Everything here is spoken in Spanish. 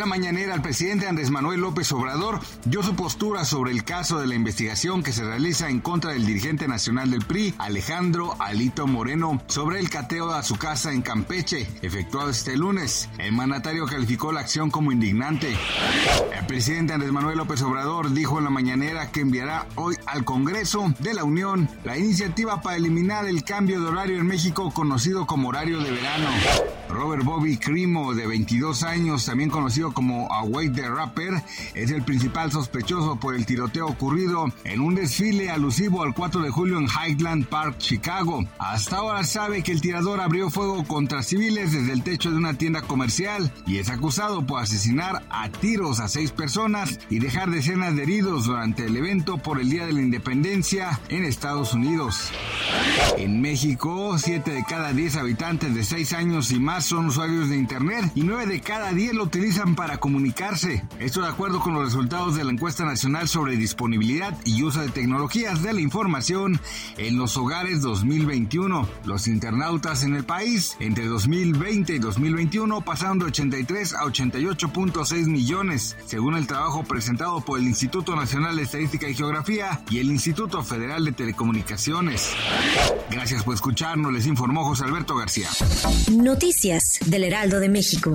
La mañanera, el presidente Andrés Manuel López Obrador dio su postura sobre el caso de la investigación que se realiza en contra del dirigente nacional del PRI, Alejandro Alito Moreno, sobre el cateo a su casa en Campeche, efectuado este lunes. El mandatario calificó la acción como indignante. El presidente Andrés Manuel López Obrador dijo en la mañanera que enviará hoy al Congreso de la Unión la iniciativa para eliminar el cambio de horario en México conocido como horario de verano. Robert Bobby Crimo, de 22 años, también conocido como Away the Rapper, es el principal sospechoso por el tiroteo ocurrido en un desfile alusivo al 4 de julio en Highland Park, Chicago. Hasta ahora sabe que el tirador abrió fuego contra civiles desde el techo de una tienda comercial y es acusado por asesinar a tiros a seis personas y dejar decenas de heridos durante el evento por el Día de la Independencia en Estados Unidos. En México, 7 de cada 10 habitantes de 6 años y más son usuarios de Internet y 9 de cada 10 lo utilizan para comunicarse. Esto de acuerdo con los resultados de la encuesta nacional sobre disponibilidad y uso de tecnologías de la información en los hogares 2021. Los internautas en el país entre 2020 y 2021 pasaron de 83 a 88.6 millones, según el trabajo presentado por el Instituto Nacional de Estadística y Geografía y el Instituto Federal de Telecomunicaciones. Gracias por escucharnos, les informó José Alberto García. Noticias del Heraldo de México.